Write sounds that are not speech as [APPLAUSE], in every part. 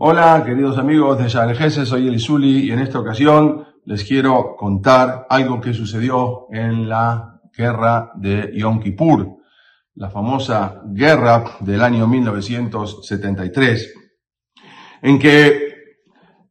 Hola, queridos amigos de Shalgese, soy Elisuli y en esta ocasión les quiero contar algo que sucedió en la guerra de Yom Kippur, la famosa guerra del año 1973, en que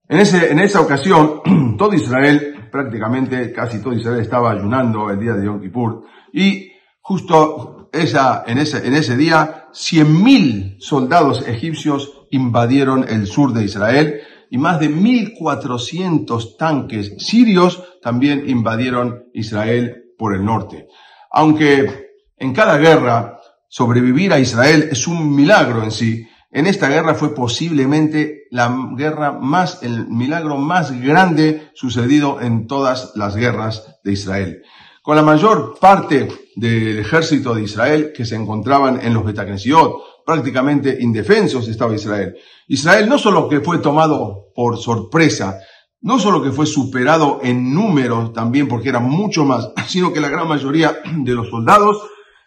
en, ese, en esa ocasión [CLEARS THROAT] todo Israel, prácticamente casi todo Israel estaba ayunando el día de Yom Kippur y justo esa, en, ese, en ese día 100.000 soldados egipcios invadieron el sur de Israel y más de 1.400 tanques sirios también invadieron Israel por el norte. Aunque en cada guerra sobrevivir a Israel es un milagro en sí, en esta guerra fue posiblemente la guerra más, el milagro más grande sucedido en todas las guerras de Israel. Con la mayor parte del ejército de Israel que se encontraban en los Betacnesiot, prácticamente indefensos estaba Israel. Israel no solo que fue tomado por sorpresa, no solo que fue superado en número también porque era mucho más, [LAUGHS] sino que la gran mayoría de los soldados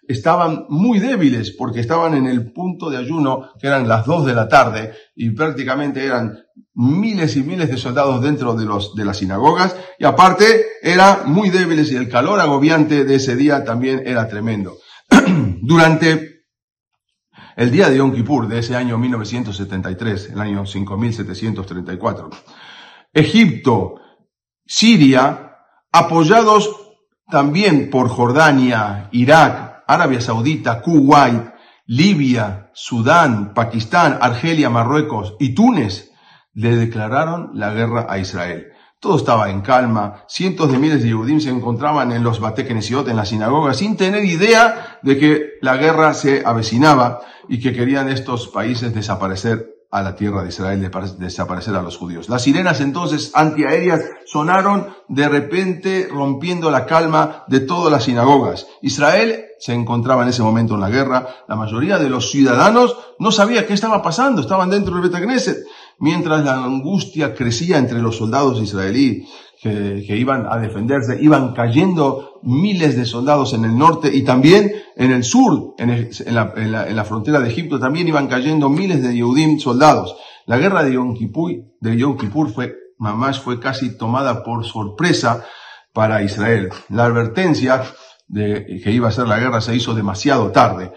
estaban muy débiles porque estaban en el punto de ayuno que eran las dos de la tarde y prácticamente eran miles y miles de soldados dentro de los de las sinagogas y aparte eran muy débiles y el calor agobiante de ese día también era tremendo. [CLEARS THROAT] Durante el día de Yom Kippur de ese año 1973, el año 5734. Egipto, Siria, apoyados también por Jordania, Irak, Arabia Saudita, Kuwait, Libia, Sudán, Pakistán, Argelia, Marruecos y Túnez, le declararon la guerra a Israel. Todo estaba en calma. Cientos de miles de Yehudim se encontraban en los Batekenesiot, en la sinagoga, sin tener idea de que la guerra se avecinaba y que querían estos países desaparecer a la tierra de Israel, desaparecer a los judíos. Las sirenas entonces antiaéreas sonaron de repente rompiendo la calma de todas las sinagogas. Israel se encontraba en ese momento en la guerra. La mayoría de los ciudadanos no sabía qué estaba pasando, estaban dentro del Betagneset mientras la angustia crecía entre los soldados israelíes que, iban a defenderse, iban cayendo miles de soldados en el norte y también en el sur, en, la, frontera de Egipto, también iban cayendo miles de Yehudim soldados. La guerra de Yom Kippur, de Yom Kippur fue, mamás fue casi tomada por sorpresa para Israel. La advertencia de que iba a ser la guerra se hizo demasiado tarde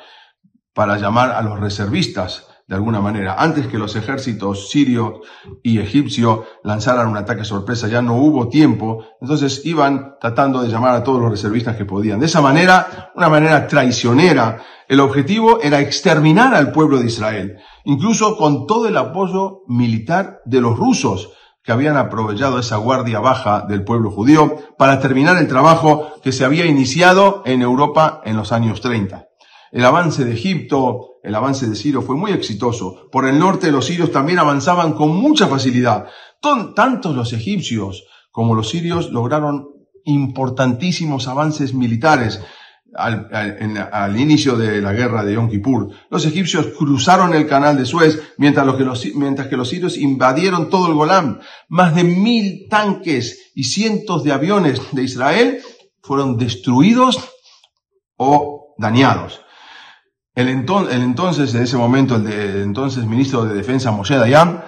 para llamar a los reservistas de alguna manera. Antes que los ejércitos sirio y egipcio lanzaran un ataque sorpresa, ya no hubo tiempo, entonces iban tratando de llamar a todos los reservistas que podían. De esa manera, una manera traicionera, el objetivo era exterminar al pueblo de Israel, incluso con todo el apoyo militar de los rusos, que habían aprovechado esa guardia baja del pueblo judío para terminar el trabajo que se había iniciado en Europa en los años 30. El avance de Egipto, el avance de Sirio fue muy exitoso. Por el norte los sirios también avanzaban con mucha facilidad. Tantos los egipcios como los sirios lograron importantísimos avances militares al, inicio de la guerra de Yom Kippur. Los egipcios cruzaron el canal de Suez mientras, que los, mientras que los sirios invadieron todo el Golán. Más de mil tanques y cientos de aviones de Israel fueron destruidos o dañados. El, entonces, en ese momento, el, entonces ministro de Defensa Moshe Dayan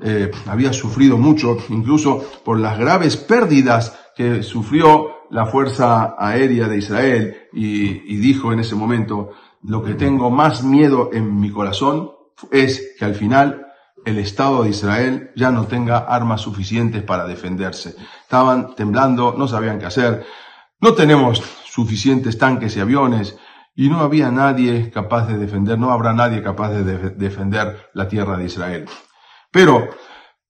eh, había sufrido mucho, incluso por las graves pérdidas que sufrió la Fuerza Aérea de Israel y, y dijo en ese momento, lo que tengo más miedo en mi corazón es que al final el Estado de Israel ya no tenga armas suficientes para defenderse. Estaban temblando, no sabían qué hacer. No tenemos suficientes tanques y aviones, y no había nadie capaz de defender, no habrá nadie capaz de defender la tierra de Israel. Pero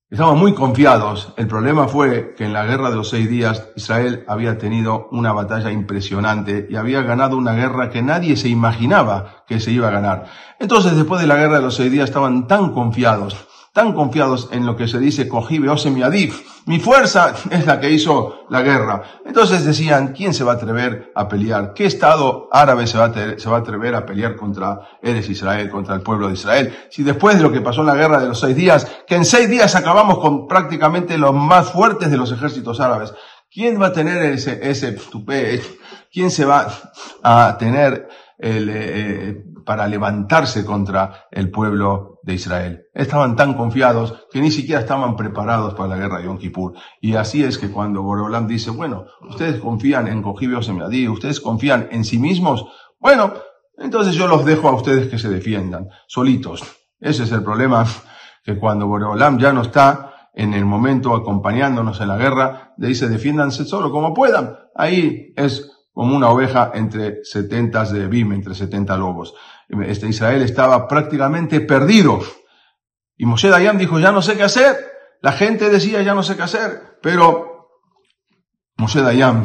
estaban muy confiados. El problema fue que en la guerra de los seis días Israel había tenido una batalla impresionante y había ganado una guerra que nadie se imaginaba que se iba a ganar. Entonces, después de la guerra de los seis días, estaban tan confiados tan confiados en lo que se dice Kojibe Osem Mi fuerza [LAUGHS] es la que hizo la guerra. Entonces decían, ¿quién se va a atrever a pelear? ¿Qué Estado árabe se va, a se va a atrever a pelear contra Eres Israel, contra el pueblo de Israel? Si después de lo que pasó en la guerra de los seis días, que en seis días acabamos con prácticamente los más fuertes de los ejércitos árabes, ¿quién va a tener ese, ese? ¿Quién se va a tener el, eh, para levantarse contra el pueblo de Israel. Estaban tan confiados que ni siquiera estaban preparados para la guerra de Yom Kippur. Y así es que cuando Borolam dice, bueno, ustedes confían en Cogibio Semiadí, ustedes confían en sí mismos, bueno, entonces yo los dejo a ustedes que se defiendan, solitos. Ese es el problema, que cuando Borolam ya no está en el momento acompañándonos en la guerra, le dice, defiéndanse solo como puedan. Ahí es como una oveja entre setentas de Bim, entre setenta lobos. Este Israel estaba prácticamente perdido. Y Moshe Dayan dijo, ya no sé qué hacer. La gente decía, ya no sé qué hacer. Pero Moshe Dayan,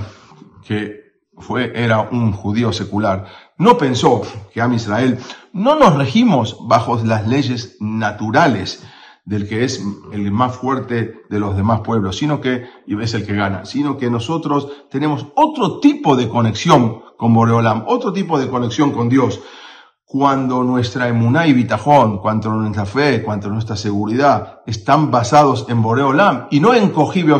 que fue, era un judío secular, no pensó que a Israel no nos regimos bajo las leyes naturales del que es el más fuerte de los demás pueblos, sino que, y es el que gana, sino que nosotros tenemos otro tipo de conexión con Boreolam, otro tipo de conexión con Dios. Cuando nuestra emuná y bitajón, cuando nuestra fe, cuando nuestra seguridad están basados en Boreolam y no en Cojibe o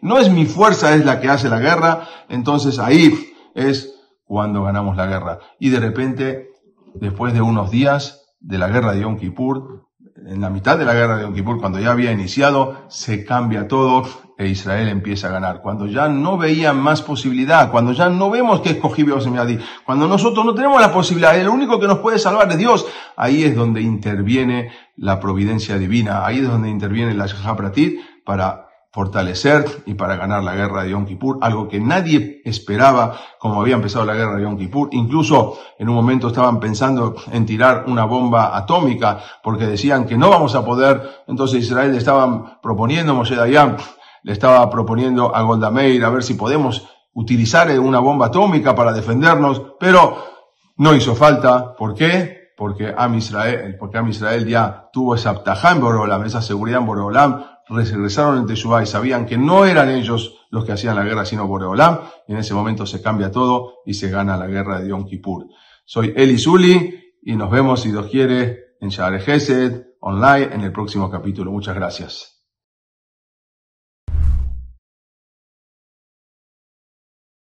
no es mi fuerza es la que hace la guerra, entonces ahí es cuando ganamos la guerra. Y de repente, después de unos días de la guerra de Yom Kippur, en la mitad de la guerra de Yom Kippur, cuando ya había iniciado, se cambia todo e Israel empieza a ganar. Cuando ya no veían más posibilidad, cuando ya no vemos que escogí Beosemyadi, cuando nosotros no tenemos la posibilidad, el único que nos puede salvar es Dios, ahí es donde interviene la providencia divina, ahí es donde interviene la Shahapratit para fortalecer y para ganar la guerra de Yom Kippur, algo que nadie esperaba como había empezado la guerra de Yom Kippur. Incluso en un momento estaban pensando en tirar una bomba atómica porque decían que no vamos a poder. Entonces Israel estaban proponiendo, Moshe Dayan le estaba proponiendo a Golda Meir a ver si podemos utilizar una bomba atómica para defendernos, pero no hizo falta. ¿Por qué? Porque Am Israel, porque Am Israel ya tuvo esa aptajá en Borolam, esa seguridad en Borolam, regresaron en Teshuvah y sabían que no eran ellos los que hacían la guerra, sino Boreolam, y en ese momento se cambia todo y se gana la guerra de Yom Kippur. Soy Eli Zuli y nos vemos, si Dios quiere, en Share Gesed, online, en el próximo capítulo. Muchas gracias.